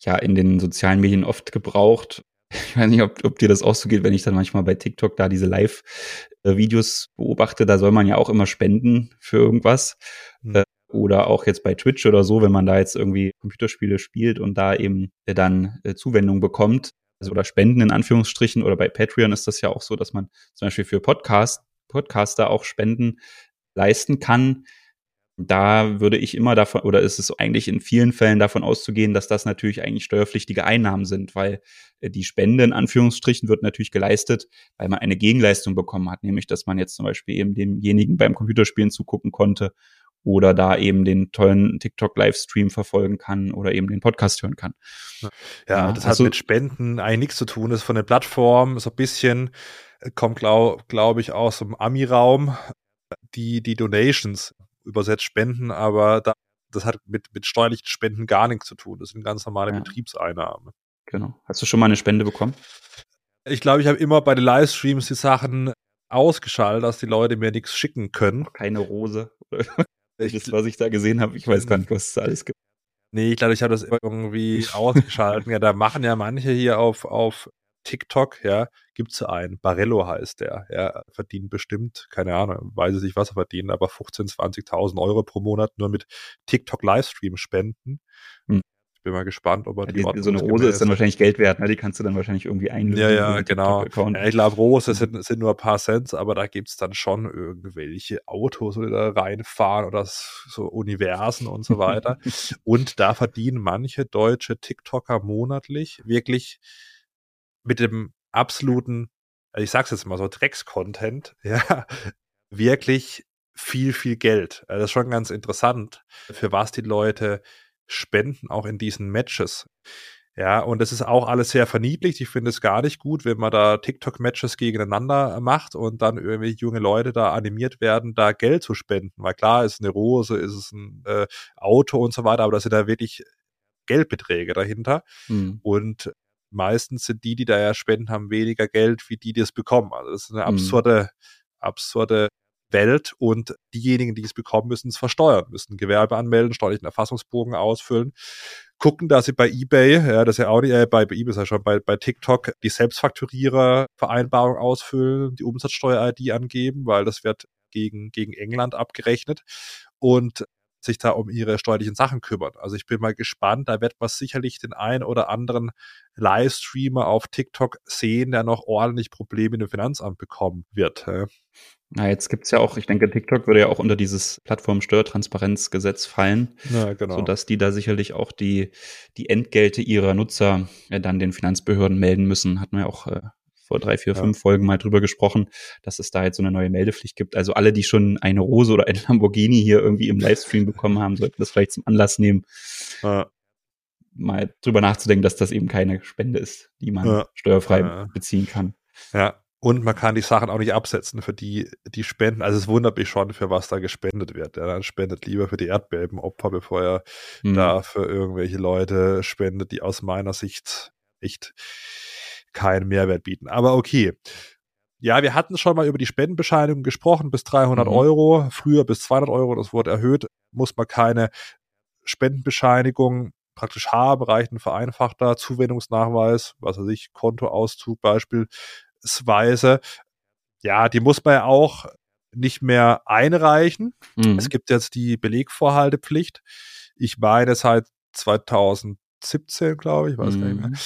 ja in den sozialen Medien oft gebraucht, Ich weiß nicht, ob, ob dir das auch so geht, wenn ich dann manchmal bei TikTok da diese Live-Videos beobachte. Da soll man ja auch immer spenden für irgendwas. Mhm. Oder auch jetzt bei Twitch oder so, wenn man da jetzt irgendwie Computerspiele spielt und da eben äh, dann äh, Zuwendung bekommt, also oder Spenden in Anführungsstrichen, oder bei Patreon ist das ja auch so, dass man zum Beispiel für Podcast, Podcaster auch Spenden leisten kann da würde ich immer davon, oder ist es eigentlich in vielen Fällen davon auszugehen, dass das natürlich eigentlich steuerpflichtige Einnahmen sind, weil äh, die Spende in Anführungsstrichen wird natürlich geleistet, weil man eine Gegenleistung bekommen hat, nämlich dass man jetzt zum Beispiel eben demjenigen beim Computerspielen zugucken konnte oder da eben den tollen TikTok-Livestream verfolgen kann oder eben den Podcast hören kann. Ja, ja das also, hat mit Spenden eigentlich nichts zu tun. Das ist von der Plattform so ein bisschen, äh, kommt glaube glaub ich aus dem Ami-Raum, die, die Donations übersetzt Spenden, aber da, das hat mit, mit steuerlichen Spenden gar nichts zu tun. Das sind ganz normale ja. Betriebseinnahmen. Genau. Hast du schon mal eine Spende bekommen? Ich glaube, ich habe immer bei den Livestreams die Sachen ausgeschaltet, dass die Leute mir nichts schicken können. Keine Rose. das, was ich da gesehen habe, ich weiß gar nicht, was es alles gibt. Nee, ich glaube, ich habe das irgendwie ausgeschaltet. ja, da machen ja manche hier auf, auf TikTok, ja, gibt es einen, Barello heißt der, ja, verdient bestimmt, keine Ahnung, weiß ich nicht, was er verdient, aber 15.000, 20.000 Euro pro Monat nur mit TikTok-Livestream-Spenden. Hm. Ich bin mal gespannt, ob er ja, die, So eine Rose ist dann wahrscheinlich Geld wert, ne? die kannst du dann wahrscheinlich irgendwie einlösen. Ja, ja, genau. Ja, ich glaube, Rose sind, sind nur ein paar Cent, aber da gibt es dann schon irgendwelche Autos, die da reinfahren oder so Universen und so weiter. und da verdienen manche deutsche TikToker monatlich wirklich mit dem absoluten, also ich sag's jetzt mal so, Drecks-Content, ja, wirklich viel, viel Geld. Also das ist schon ganz interessant, für was die Leute spenden, auch in diesen Matches. Ja, und das ist auch alles sehr verniedlicht. Ich finde es gar nicht gut, wenn man da TikTok-Matches gegeneinander macht und dann irgendwie junge Leute da animiert werden, da Geld zu spenden. Weil klar, ist eine Rose, ist es ein äh, Auto und so weiter, aber da sind da wirklich Geldbeträge dahinter. Mhm. Und meistens sind die, die da ja spenden, haben weniger Geld, wie die, die es bekommen. Also das ist eine mhm. absurde, mhm. absurde Welt und diejenigen, die es bekommen, müssen es versteuern, müssen Gewerbe anmelden, steuerlichen Erfassungsbogen ausfüllen, gucken, dass sie bei eBay, ja, das ist ja auch nicht, äh, bei, bei eBay ist ja schon bei, bei TikTok die Selbstfakturierer-Vereinbarung ausfüllen, die Umsatzsteuer-ID angeben, weil das wird gegen, gegen England abgerechnet und sich da um ihre steuerlichen Sachen kümmert. Also ich bin mal gespannt, da wird man sicherlich den einen oder anderen Livestreamer auf TikTok sehen, der noch ordentlich Probleme in dem Finanzamt bekommen wird. Na, jetzt gibt's ja auch, ich denke, TikTok würde ja auch unter dieses Plattformsteuertransparenzgesetz fallen, ja, genau. sodass die da sicherlich auch die, die Entgelte ihrer Nutzer äh, dann den Finanzbehörden melden müssen. Hatten wir auch äh, vor drei, vier, ja. fünf Folgen mal drüber gesprochen, dass es da jetzt so eine neue Meldepflicht gibt. Also alle, die schon eine Rose oder ein Lamborghini hier irgendwie im Livestream bekommen haben, sollten das vielleicht zum Anlass nehmen, ja. mal drüber nachzudenken, dass das eben keine Spende ist, die man ja. steuerfrei beziehen kann. Ja, und man kann die Sachen auch nicht absetzen für die, die Spenden. Also es wundert mich schon, für was da gespendet wird. Ja, dann spendet lieber für die Erdbebenopfer, bevor er hm. da für irgendwelche Leute spendet, die aus meiner Sicht echt keinen Mehrwert bieten. Aber okay. Ja, wir hatten schon mal über die Spendenbescheinigung gesprochen, bis 300 mhm. Euro, früher bis 200 Euro, das wurde erhöht, muss man keine Spendenbescheinigung praktisch haben, reicht ein vereinfachter Zuwendungsnachweis, was weiß ich, Kontoauszug beispielsweise. Ja, die muss man ja auch nicht mehr einreichen. Mhm. Es gibt jetzt die Belegvorhaltepflicht. Ich meine seit 2017, glaube ich, weiß mhm. nicht mehr. Mhm.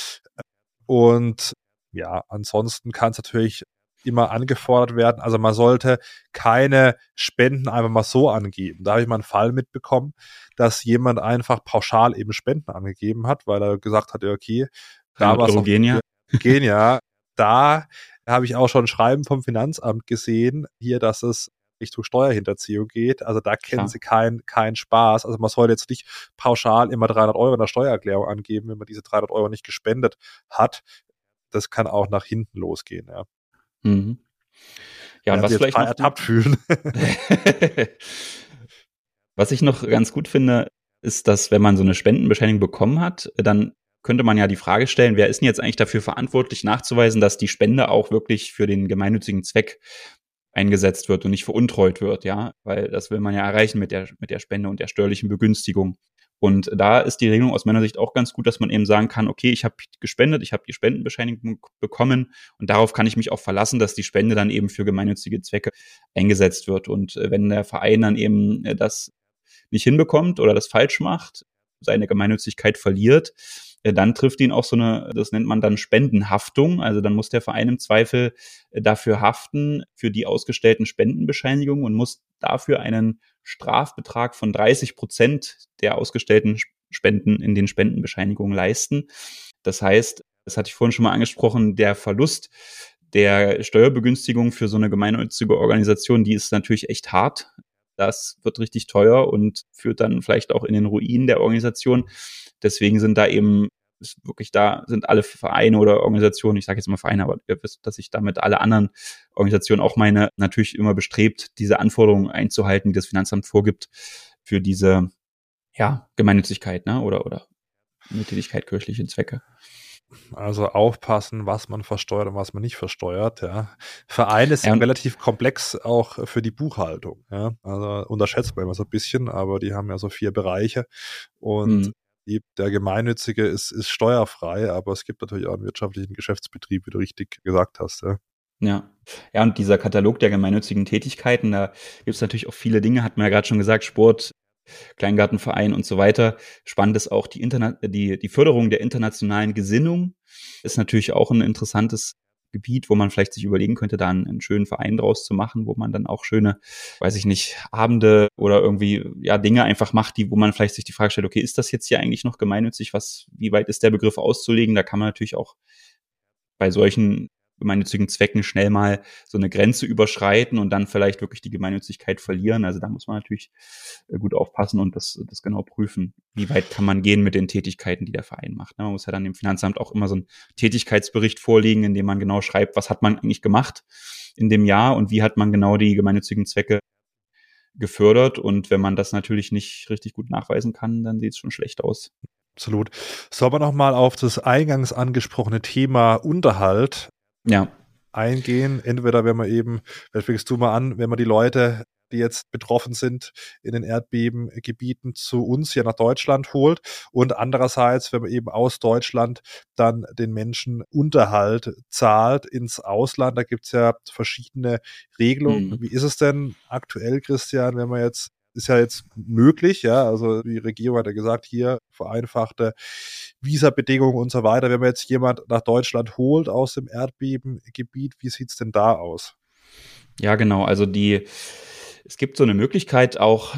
Und ja, ansonsten kann es natürlich immer angefordert werden. Also man sollte keine Spenden einfach mal so angeben. Da habe ich mal einen Fall mitbekommen, dass jemand einfach pauschal eben Spenden angegeben hat, weil er gesagt hat, okay, da war es Genia. Genia. Da habe ich auch schon ein Schreiben vom Finanzamt gesehen, hier, dass es Richtung Steuerhinterziehung geht. Also da kennen ja. sie keinen kein Spaß. Also man soll jetzt nicht pauschal immer 300 Euro in der Steuererklärung angeben, wenn man diese 300 Euro nicht gespendet hat das kann auch nach hinten losgehen, ja. Mhm. Ja, und was vielleicht noch ertappt fühlen. was ich noch ganz gut finde, ist, dass wenn man so eine Spendenbescheinigung bekommen hat, dann könnte man ja die Frage stellen, wer ist denn jetzt eigentlich dafür verantwortlich, nachzuweisen, dass die Spende auch wirklich für den gemeinnützigen Zweck eingesetzt wird und nicht veruntreut wird, ja, weil das will man ja erreichen mit der, mit der Spende und der steuerlichen Begünstigung. Und da ist die Regelung aus meiner Sicht auch ganz gut, dass man eben sagen kann, okay, ich habe gespendet, ich habe die Spendenbescheinigung bekommen und darauf kann ich mich auch verlassen, dass die Spende dann eben für gemeinnützige Zwecke eingesetzt wird. Und äh, wenn der Verein dann eben äh, das nicht hinbekommt oder das falsch macht, seine Gemeinnützigkeit verliert, dann trifft ihn auch so eine, das nennt man dann Spendenhaftung. Also dann muss der Verein im Zweifel dafür haften, für die ausgestellten Spendenbescheinigungen und muss dafür einen Strafbetrag von 30 Prozent der ausgestellten Spenden in den Spendenbescheinigungen leisten. Das heißt, das hatte ich vorhin schon mal angesprochen, der Verlust der Steuerbegünstigung für so eine gemeinnützige Organisation, die ist natürlich echt hart. Das wird richtig teuer und führt dann vielleicht auch in den Ruin der Organisation. Deswegen sind da eben wirklich da sind alle Vereine oder Organisationen, ich sage jetzt mal Vereine, aber ihr wisst, dass ich damit alle anderen Organisationen auch meine, natürlich immer bestrebt, diese Anforderungen einzuhalten, die das Finanzamt vorgibt für diese ja, Gemeinnützigkeit ne? oder, oder eine Tätigkeit kirchliche Zwecke. Also aufpassen, was man versteuert und was man nicht versteuert. Ja. Vereine sind ja, relativ komplex auch für die Buchhaltung. Ja. Also unterschätzt man immer so ein bisschen, aber die haben ja so vier Bereiche und mhm der Gemeinnützige ist, ist steuerfrei, aber es gibt natürlich auch einen wirtschaftlichen Geschäftsbetrieb, wie du richtig gesagt hast. Ja. Ja. Ja, und dieser Katalog der gemeinnützigen Tätigkeiten, da gibt es natürlich auch viele Dinge, hat man ja gerade schon gesagt, Sport, Kleingartenverein und so weiter. Spannend ist auch die, Interna die, die Förderung der internationalen Gesinnung. Ist natürlich auch ein interessantes Gebiet, wo man vielleicht sich überlegen könnte, da einen, einen, schönen Verein draus zu machen, wo man dann auch schöne, weiß ich nicht, Abende oder irgendwie ja Dinge einfach macht, die, wo man vielleicht sich die Frage stellt, okay, ist das jetzt hier eigentlich noch gemeinnützig? Was, wie weit ist der Begriff auszulegen? Da kann man natürlich auch bei solchen gemeinnützigen Zwecken schnell mal so eine Grenze überschreiten und dann vielleicht wirklich die Gemeinnützigkeit verlieren. Also da muss man natürlich äh, gut aufpassen und das, das genau prüfen. Wie weit kann man gehen mit den Tätigkeiten, die der Verein macht? Ne? Man muss ja dann dem Finanzamt auch immer so einen Tätigkeitsbericht vorlegen, in dem man genau schreibt, was hat man eigentlich gemacht in dem Jahr und wie hat man genau die gemeinnützigen Zwecke gefördert. Und wenn man das natürlich nicht richtig gut nachweisen kann, dann sieht es schon schlecht aus. Absolut. Sollen wir nochmal auf das eingangs angesprochene Thema Unterhalt ja. eingehen. Entweder wenn man eben, vielleicht fängst du mal an, wenn man die Leute, die jetzt betroffen sind in den Erdbebengebieten, zu uns hier nach Deutschland holt und andererseits, wenn man eben aus Deutschland dann den Menschen Unterhalt zahlt ins Ausland. Da gibt es ja verschiedene Regelungen. Mhm. Wie ist es denn aktuell, Christian, wenn man jetzt ist ja jetzt möglich, ja. Also die Regierung hat ja gesagt, hier vereinfachte Visabedingungen und so weiter. Wenn man jetzt jemand nach Deutschland holt aus dem Erdbebengebiet, wie sieht's denn da aus? Ja, genau. Also die, es gibt so eine Möglichkeit, auch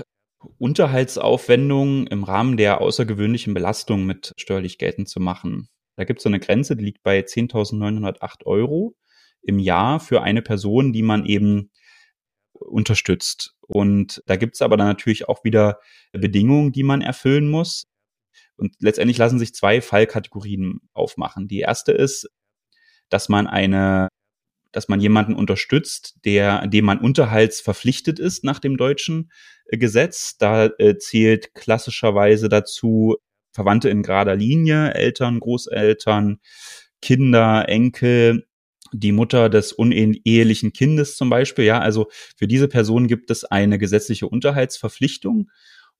Unterhaltsaufwendungen im Rahmen der außergewöhnlichen Belastung mit steuerlich geltend zu machen. Da gibt es so eine Grenze, die liegt bei 10.908 Euro im Jahr für eine Person, die man eben unterstützt. Und da gibt es aber dann natürlich auch wieder Bedingungen, die man erfüllen muss. Und letztendlich lassen sich zwei Fallkategorien aufmachen. Die erste ist, dass man eine, dass man jemanden unterstützt, der, dem man unterhaltsverpflichtet ist nach dem deutschen äh, Gesetz. Da äh, zählt klassischerweise dazu Verwandte in gerader Linie, Eltern, Großeltern, Kinder, Enkel, die Mutter des unehelichen Kindes zum Beispiel. Ja, also für diese Person gibt es eine gesetzliche Unterhaltsverpflichtung.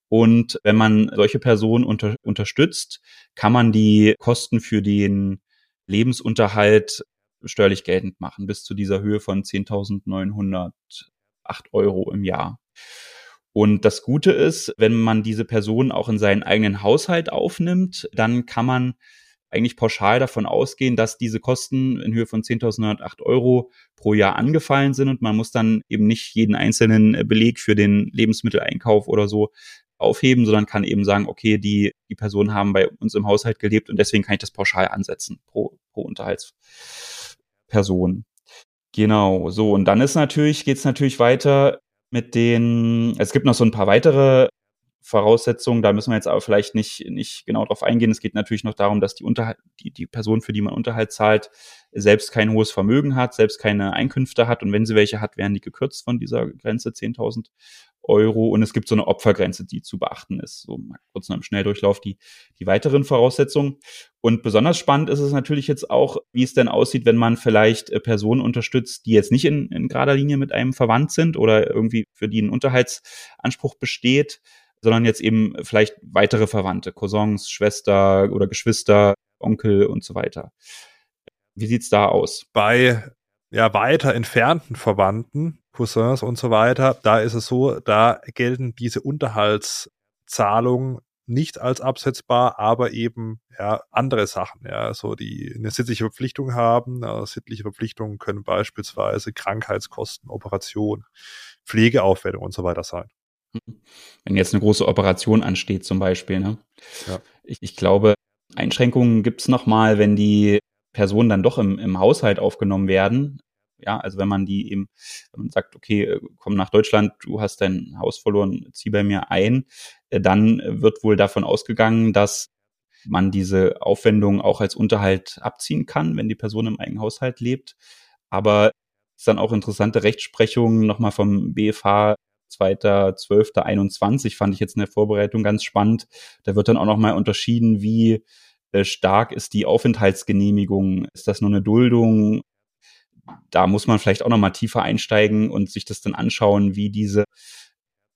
Und wenn man solche Personen unter, unterstützt, kann man die Kosten für den Lebensunterhalt steuerlich geltend machen, bis zu dieser Höhe von 10.908 Euro im Jahr. Und das Gute ist, wenn man diese Person auch in seinen eigenen Haushalt aufnimmt, dann kann man eigentlich pauschal davon ausgehen, dass diese Kosten in Höhe von 10.908 Euro pro Jahr angefallen sind und man muss dann eben nicht jeden einzelnen äh, Beleg für den Lebensmitteleinkauf oder so aufheben, sondern kann eben sagen, okay, die, die Personen haben bei uns im Haushalt gelebt und deswegen kann ich das pauschal ansetzen pro, pro Unterhaltsperson. Genau, so. Und dann ist natürlich, geht es natürlich weiter mit den, es gibt noch so ein paar weitere Voraussetzungen. Da müssen wir jetzt aber vielleicht nicht, nicht genau drauf eingehen. Es geht natürlich noch darum, dass die, Unterhalt, die, die Person, für die man Unterhalt zahlt, selbst kein hohes Vermögen hat, selbst keine Einkünfte hat. Und wenn sie welche hat, werden die gekürzt von dieser Grenze 10.000 Euro. Und es gibt so eine Opfergrenze, die zu beachten ist. So kurz noch im Schnelldurchlauf die, die weiteren Voraussetzungen. Und besonders spannend ist es natürlich jetzt auch, wie es denn aussieht, wenn man vielleicht äh, Personen unterstützt, die jetzt nicht in, in gerader Linie mit einem verwandt sind oder irgendwie für die ein Unterhaltsanspruch besteht sondern jetzt eben vielleicht weitere Verwandte, Cousins, Schwester oder Geschwister, Onkel und so weiter. Wie sieht's da aus? Bei ja, weiter entfernten Verwandten, Cousins und so weiter, da ist es so, da gelten diese Unterhaltszahlungen nicht als absetzbar, aber eben ja, andere Sachen, ja, so die eine sittliche Verpflichtung haben. Also sittliche Verpflichtungen können beispielsweise Krankheitskosten, Operation, Pflegeaufwendung und so weiter sein. Mhm. Wenn jetzt eine große Operation ansteht, zum Beispiel, ne? Ja. Ich, ich glaube, Einschränkungen gibt's nochmal, wenn die Personen dann doch im, im Haushalt aufgenommen werden. Ja, also wenn man die eben, wenn man sagt, okay, äh, komm nach Deutschland, du hast dein Haus verloren, zieh bei mir ein, äh, dann wird wohl davon ausgegangen, dass man diese Aufwendungen auch als Unterhalt abziehen kann, wenn die Person im eigenen Haushalt lebt. Aber es ist dann auch interessante Rechtsprechungen nochmal vom BFH 2.12.21 fand ich jetzt in der Vorbereitung ganz spannend. Da wird dann auch nochmal unterschieden, wie äh, stark ist die Aufenthaltsgenehmigung. Ist das nur eine Duldung? Da muss man vielleicht auch nochmal tiefer einsteigen und sich das dann anschauen, wie diese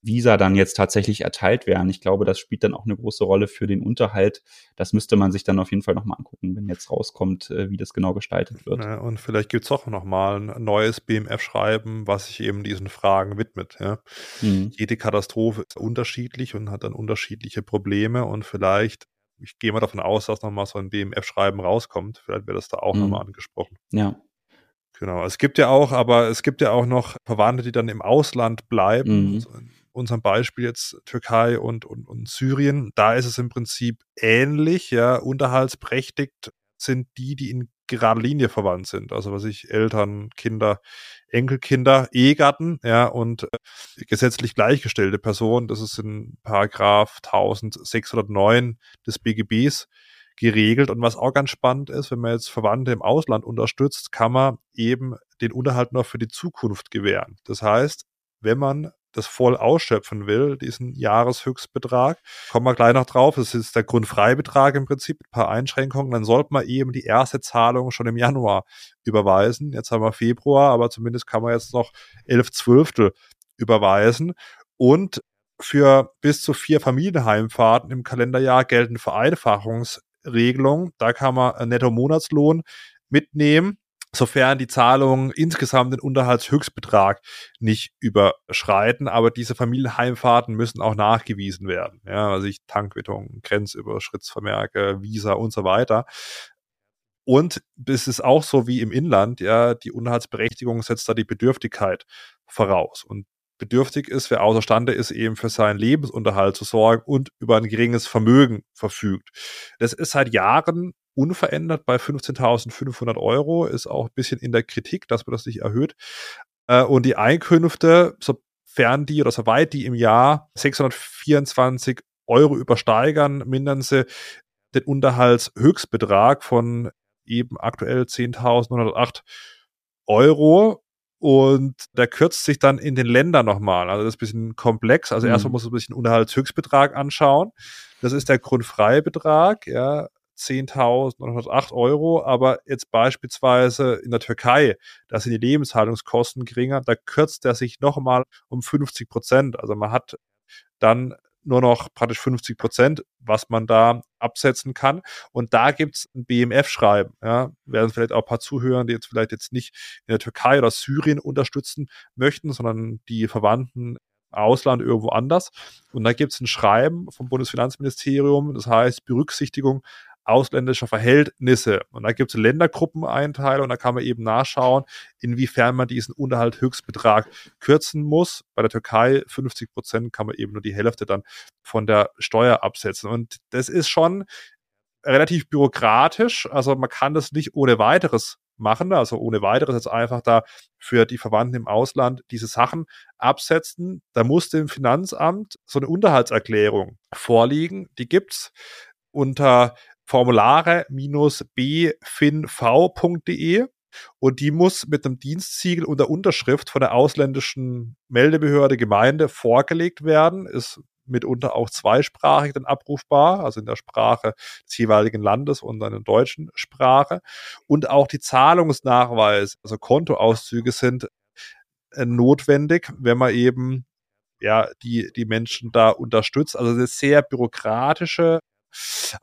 Visa dann jetzt tatsächlich erteilt werden. Ich glaube, das spielt dann auch eine große Rolle für den Unterhalt. Das müsste man sich dann auf jeden Fall nochmal angucken, wenn jetzt rauskommt, äh, wie das genau gestaltet wird. Ja, und vielleicht gibt es auch nochmal ein neues BMF-Schreiben, was sich eben diesen Fragen widmet. Ja. Mhm. Jede Katastrophe ist unterschiedlich und hat dann unterschiedliche Probleme und vielleicht ich gehe mal davon aus, dass nochmal so ein BMF-Schreiben rauskommt. Vielleicht wird das da auch mhm. nochmal angesprochen. Ja. Genau. Es gibt ja auch, aber es gibt ja auch noch Verwandte, die dann im Ausland bleiben. Mhm. Unserem Beispiel jetzt Türkei und, und, und Syrien, da ist es im Prinzip ähnlich, ja, unterhaltsprächtigt sind die, die in gerade Linie verwandt sind. Also was ich Eltern, Kinder, Enkelkinder, Ehegatten, ja, und äh, gesetzlich gleichgestellte Personen, das ist in Paragraph 1609 des BGBs geregelt. Und was auch ganz spannend ist, wenn man jetzt Verwandte im Ausland unterstützt, kann man eben den Unterhalt noch für die Zukunft gewähren. Das heißt, wenn man das voll ausschöpfen will, diesen Jahreshöchstbetrag, kommen wir gleich noch drauf, das ist der Grundfreibetrag im Prinzip, ein paar Einschränkungen, dann sollte man eben die erste Zahlung schon im Januar überweisen. Jetzt haben wir Februar, aber zumindest kann man jetzt noch elf Zwölftel überweisen. Und für bis zu vier Familienheimfahrten im Kalenderjahr gelten Vereinfachungsregelungen. Da kann man Netto-Monatslohn mitnehmen sofern die Zahlungen insgesamt den Unterhaltshöchstbetrag nicht überschreiten. Aber diese Familienheimfahrten müssen auch nachgewiesen werden. Ja, also ich Tankwittung, Grenzüberschrittsvermerke, Visa und so weiter. Und es ist auch so wie im Inland, ja, die Unterhaltsberechtigung setzt da die Bedürftigkeit voraus. Und bedürftig ist, wer außerstande ist, eben für seinen Lebensunterhalt zu sorgen und über ein geringes Vermögen verfügt. Das ist seit Jahren unverändert bei 15.500 Euro, ist auch ein bisschen in der Kritik, dass man das nicht erhöht. Äh, und die Einkünfte, sofern die oder soweit die im Jahr 624 Euro übersteigern, mindern sie den Unterhaltshöchstbetrag von eben aktuell 10.108 Euro und der kürzt sich dann in den Ländern nochmal. Also das ist ein bisschen komplex. Also mhm. erstmal muss man sich den Unterhaltshöchstbetrag anschauen. Das ist der Grundfreibetrag, ja. 10.908 Euro, aber jetzt beispielsweise in der Türkei, da sind die Lebenshaltungskosten geringer, da kürzt er sich nochmal um 50 Prozent. Also man hat dann nur noch praktisch 50 Prozent, was man da absetzen kann. Und da gibt's ein BMF-Schreiben. Ja, werden vielleicht auch ein paar Zuhören, die jetzt vielleicht jetzt nicht in der Türkei oder Syrien unterstützen möchten, sondern die Verwandten Ausland irgendwo anders. Und da gibt's ein Schreiben vom Bundesfinanzministerium, das heißt Berücksichtigung ausländischer Verhältnisse. Und da gibt es Ländergruppeneinteile und da kann man eben nachschauen, inwiefern man diesen Unterhaltshöchstbetrag kürzen muss. Bei der Türkei 50 Prozent kann man eben nur die Hälfte dann von der Steuer absetzen. Und das ist schon relativ bürokratisch. Also man kann das nicht ohne weiteres machen, also ohne weiteres jetzt einfach da für die Verwandten im Ausland diese Sachen absetzen. Da muss dem Finanzamt so eine Unterhaltserklärung vorliegen. Die gibt's unter formulare-bfinv.de und die muss mit einem Dienstsiegel und der Unterschrift von der ausländischen Meldebehörde Gemeinde vorgelegt werden, ist mitunter auch zweisprachig dann abrufbar, also in der Sprache des jeweiligen Landes und in der deutschen Sprache. Und auch die Zahlungsnachweise, also Kontoauszüge sind äh, notwendig, wenn man eben ja, die, die Menschen da unterstützt. Also eine sehr bürokratische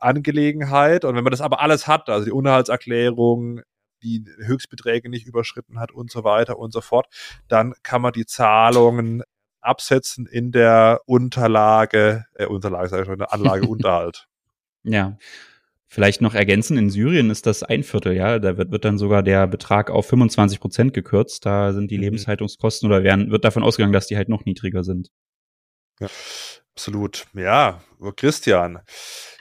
Angelegenheit. Und wenn man das aber alles hat, also die Unterhaltserklärung, die Höchstbeträge nicht überschritten hat und so weiter und so fort, dann kann man die Zahlungen absetzen in der Unterlage, äh, Unterlage, sage ich schon, in der Anlage Unterhalt. Ja. Vielleicht noch ergänzen, in Syrien ist das ein Viertel, ja. Da wird, wird dann sogar der Betrag auf 25 Prozent gekürzt. Da sind die mhm. Lebenshaltungskosten oder werden, wird davon ausgegangen, dass die halt noch niedriger sind. Ja, absolut. Ja, Christian,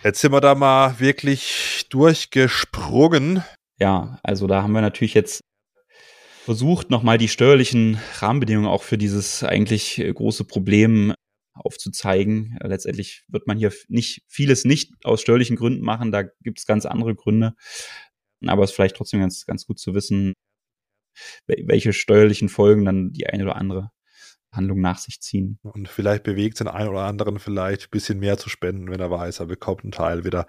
jetzt sind wir da mal wirklich durchgesprungen. Ja, also da haben wir natürlich jetzt versucht, nochmal die steuerlichen Rahmenbedingungen auch für dieses eigentlich große Problem aufzuzeigen. Letztendlich wird man hier nicht vieles nicht aus steuerlichen Gründen machen, da gibt es ganz andere Gründe. Aber es ist vielleicht trotzdem ganz, ganz gut zu wissen, welche steuerlichen Folgen dann die eine oder andere Handlung nach sich ziehen. Und vielleicht bewegt den einen oder anderen vielleicht ein bisschen mehr zu spenden, wenn er weiß, er bekommt einen Teil wieder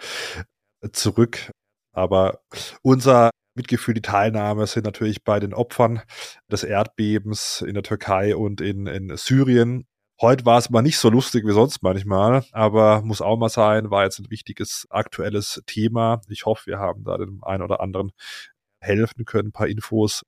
zurück. Aber unser Mitgefühl, die Teilnahme sind natürlich bei den Opfern des Erdbebens in der Türkei und in, in Syrien. Heute war es mal nicht so lustig wie sonst manchmal, aber muss auch mal sein, war jetzt ein wichtiges aktuelles Thema. Ich hoffe, wir haben da dem einen oder anderen helfen können, ein paar Infos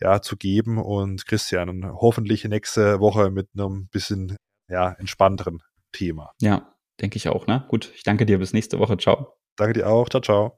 ja, zu geben und Christian hoffentlich nächste Woche mit einem bisschen ja, entspannteren Thema. Ja, denke ich auch, ne? Gut, ich danke dir bis nächste Woche. Ciao. Danke dir auch. Ciao, ciao.